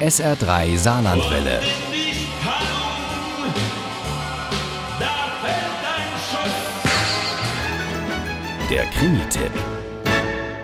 SR3 Saarlandwelle. Der Krimi-Tipp.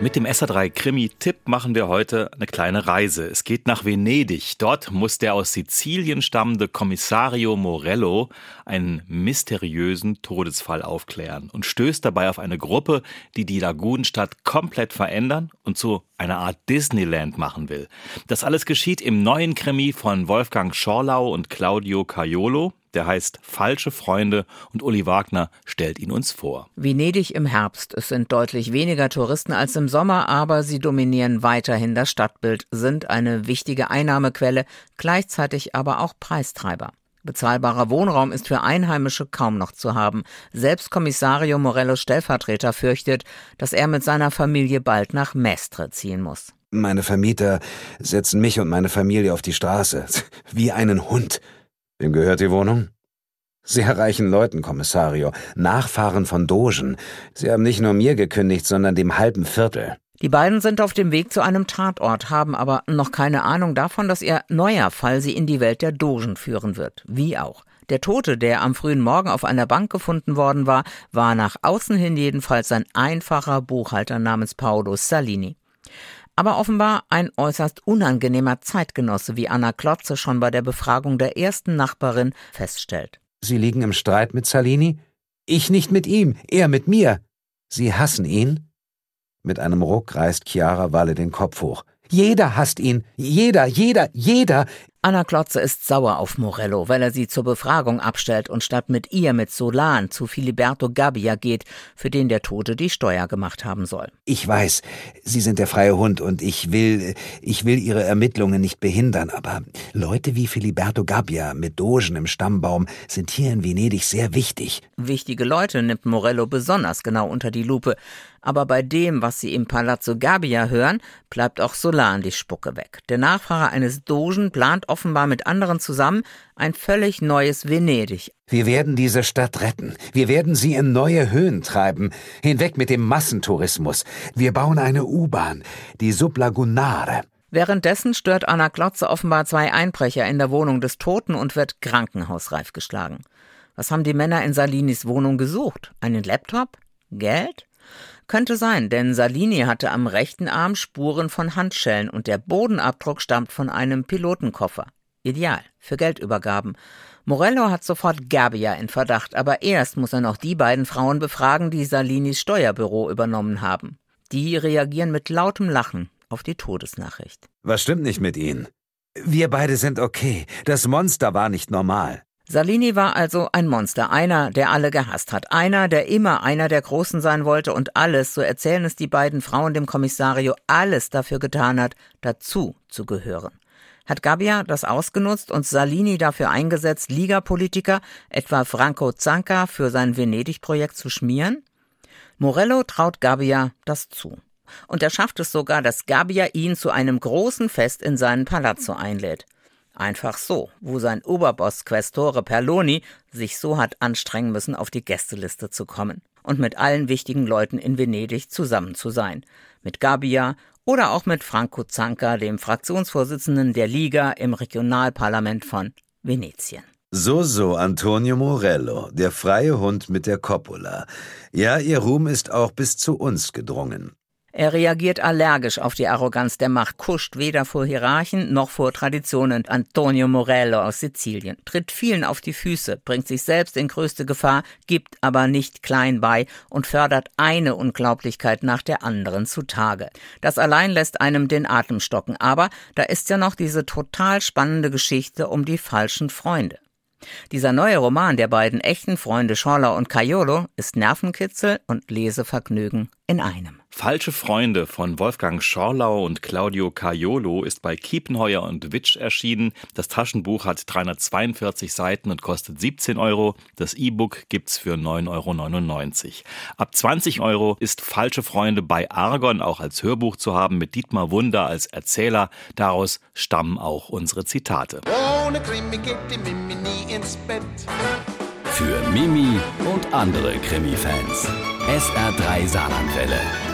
Mit dem SR3 Krimi-Tipp machen wir heute eine kleine Reise. Es geht nach Venedig. Dort muss der aus Sizilien stammende Kommissario Morello einen mysteriösen Todesfall aufklären und stößt dabei auf eine Gruppe, die die Lagunenstadt komplett verändern und zu einer Art Disneyland machen will. Das alles geschieht im neuen Krimi von Wolfgang Schorlau und Claudio Caiolo. Der heißt Falsche Freunde und Uli Wagner stellt ihn uns vor. Venedig im Herbst. Es sind deutlich weniger Touristen als im Sommer, aber sie dominieren weiterhin das Stadtbild, sind eine wichtige Einnahmequelle, gleichzeitig aber auch Preistreiber. Bezahlbarer Wohnraum ist für Einheimische kaum noch zu haben. Selbst Kommissario Morellos Stellvertreter fürchtet, dass er mit seiner Familie bald nach Mestre ziehen muss. Meine Vermieter setzen mich und meine Familie auf die Straße. Wie einen Hund. Wem gehört die Wohnung? Sehr reichen Leuten, Kommissario. Nachfahren von Dogen. Sie haben nicht nur mir gekündigt, sondern dem halben Viertel. Die beiden sind auf dem Weg zu einem Tatort, haben aber noch keine Ahnung davon, dass ihr neuer Fall sie in die Welt der Dogen führen wird. Wie auch. Der Tote, der am frühen Morgen auf einer Bank gefunden worden war, war nach außen hin jedenfalls ein einfacher Buchhalter namens Paolo Salini. Aber offenbar ein äußerst unangenehmer Zeitgenosse, wie Anna Klotze schon bei der Befragung der ersten Nachbarin feststellt. Sie liegen im Streit mit Salini? Ich nicht mit ihm, er mit mir. Sie hassen ihn? Mit einem Ruck reißt Chiara Walle den Kopf hoch. Jeder hasst ihn. Jeder, jeder, jeder. Anna Klotze ist sauer auf Morello, weil er sie zur Befragung abstellt und statt mit ihr mit Solan zu Filiberto Gabbia geht, für den der Tote die Steuer gemacht haben soll. Ich weiß, Sie sind der freie Hund und ich will, ich will Ihre Ermittlungen nicht behindern, aber Leute wie Filiberto Gabbia mit Dogen im Stammbaum sind hier in Venedig sehr wichtig. Wichtige Leute nimmt Morello besonders genau unter die Lupe. Aber bei dem, was sie im Palazzo Gabbia hören, bleibt auch Solan die Spucke weg. Der Nachfahrer eines Dogen plant offenbar mit anderen zusammen ein völlig neues Venedig. Wir werden diese Stadt retten. Wir werden sie in neue Höhen treiben. Hinweg mit dem Massentourismus. Wir bauen eine U-Bahn, die Sublagunare. Währenddessen stört Anna Klotze offenbar zwei Einbrecher in der Wohnung des Toten und wird krankenhausreif geschlagen. Was haben die Männer in Salinis Wohnung gesucht? Einen Laptop? Geld? Könnte sein, denn Salini hatte am rechten Arm Spuren von Handschellen und der Bodenabdruck stammt von einem Pilotenkoffer. Ideal für Geldübergaben. Morello hat sofort Gabbia in Verdacht, aber erst muss er noch die beiden Frauen befragen, die Salinis Steuerbüro übernommen haben. Die reagieren mit lautem Lachen auf die Todesnachricht. Was stimmt nicht mit Ihnen? Wir beide sind okay. Das Monster war nicht normal. Salini war also ein Monster, einer, der alle gehasst hat, einer, der immer einer der Großen sein wollte und alles, so erzählen es die beiden Frauen dem Kommissario, alles dafür getan hat, dazu zu gehören. Hat Gabbia das ausgenutzt und Salini dafür eingesetzt, Liga-Politiker, etwa Franco Zanca, für sein Venedig-Projekt zu schmieren? Morello traut Gabbia das zu. Und er schafft es sogar, dass Gabbia ihn zu einem großen Fest in seinen Palazzo einlädt. Einfach so, wo sein Oberboss Questore Perloni sich so hat anstrengen müssen, auf die Gästeliste zu kommen und mit allen wichtigen Leuten in Venedig zusammen zu sein. Mit Gabbia oder auch mit Franco Zanca, dem Fraktionsvorsitzenden der Liga im Regionalparlament von Venetien. So, so, Antonio Morello, der freie Hund mit der Coppola. Ja, ihr Ruhm ist auch bis zu uns gedrungen. Er reagiert allergisch auf die Arroganz der Macht, kuscht weder vor Hierarchen noch vor Traditionen. Antonio Morello aus Sizilien tritt vielen auf die Füße, bringt sich selbst in größte Gefahr, gibt aber nicht klein bei und fördert eine Unglaublichkeit nach der anderen zutage. Das allein lässt einem den Atem stocken. Aber da ist ja noch diese total spannende Geschichte um die falschen Freunde. Dieser neue Roman der beiden echten Freunde Schorler und Caiolo ist Nervenkitzel und Lesevergnügen in einem. Falsche Freunde von Wolfgang Schorlau und Claudio Caiolo ist bei Kiepenheuer und Witsch erschienen. Das Taschenbuch hat 342 Seiten und kostet 17 Euro. Das E-Book gibt's für 9,99 Euro. Ab 20 Euro ist Falsche Freunde bei Argon auch als Hörbuch zu haben mit Dietmar Wunder als Erzähler. Daraus stammen auch unsere Zitate. Ohne Krimi geht die Mimi nie ins Bett. Für Mimi und andere Krimi-Fans. SR3 Saarlandwelle.